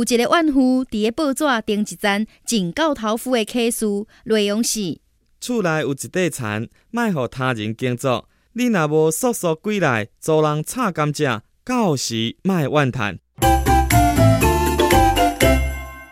有一个怨妇伫个报纸登一张警告头夫的启示，内容是：厝内有一块田，莫互他人耕作。你若无速速归来，遭人插甘蔗，到时莫怨叹。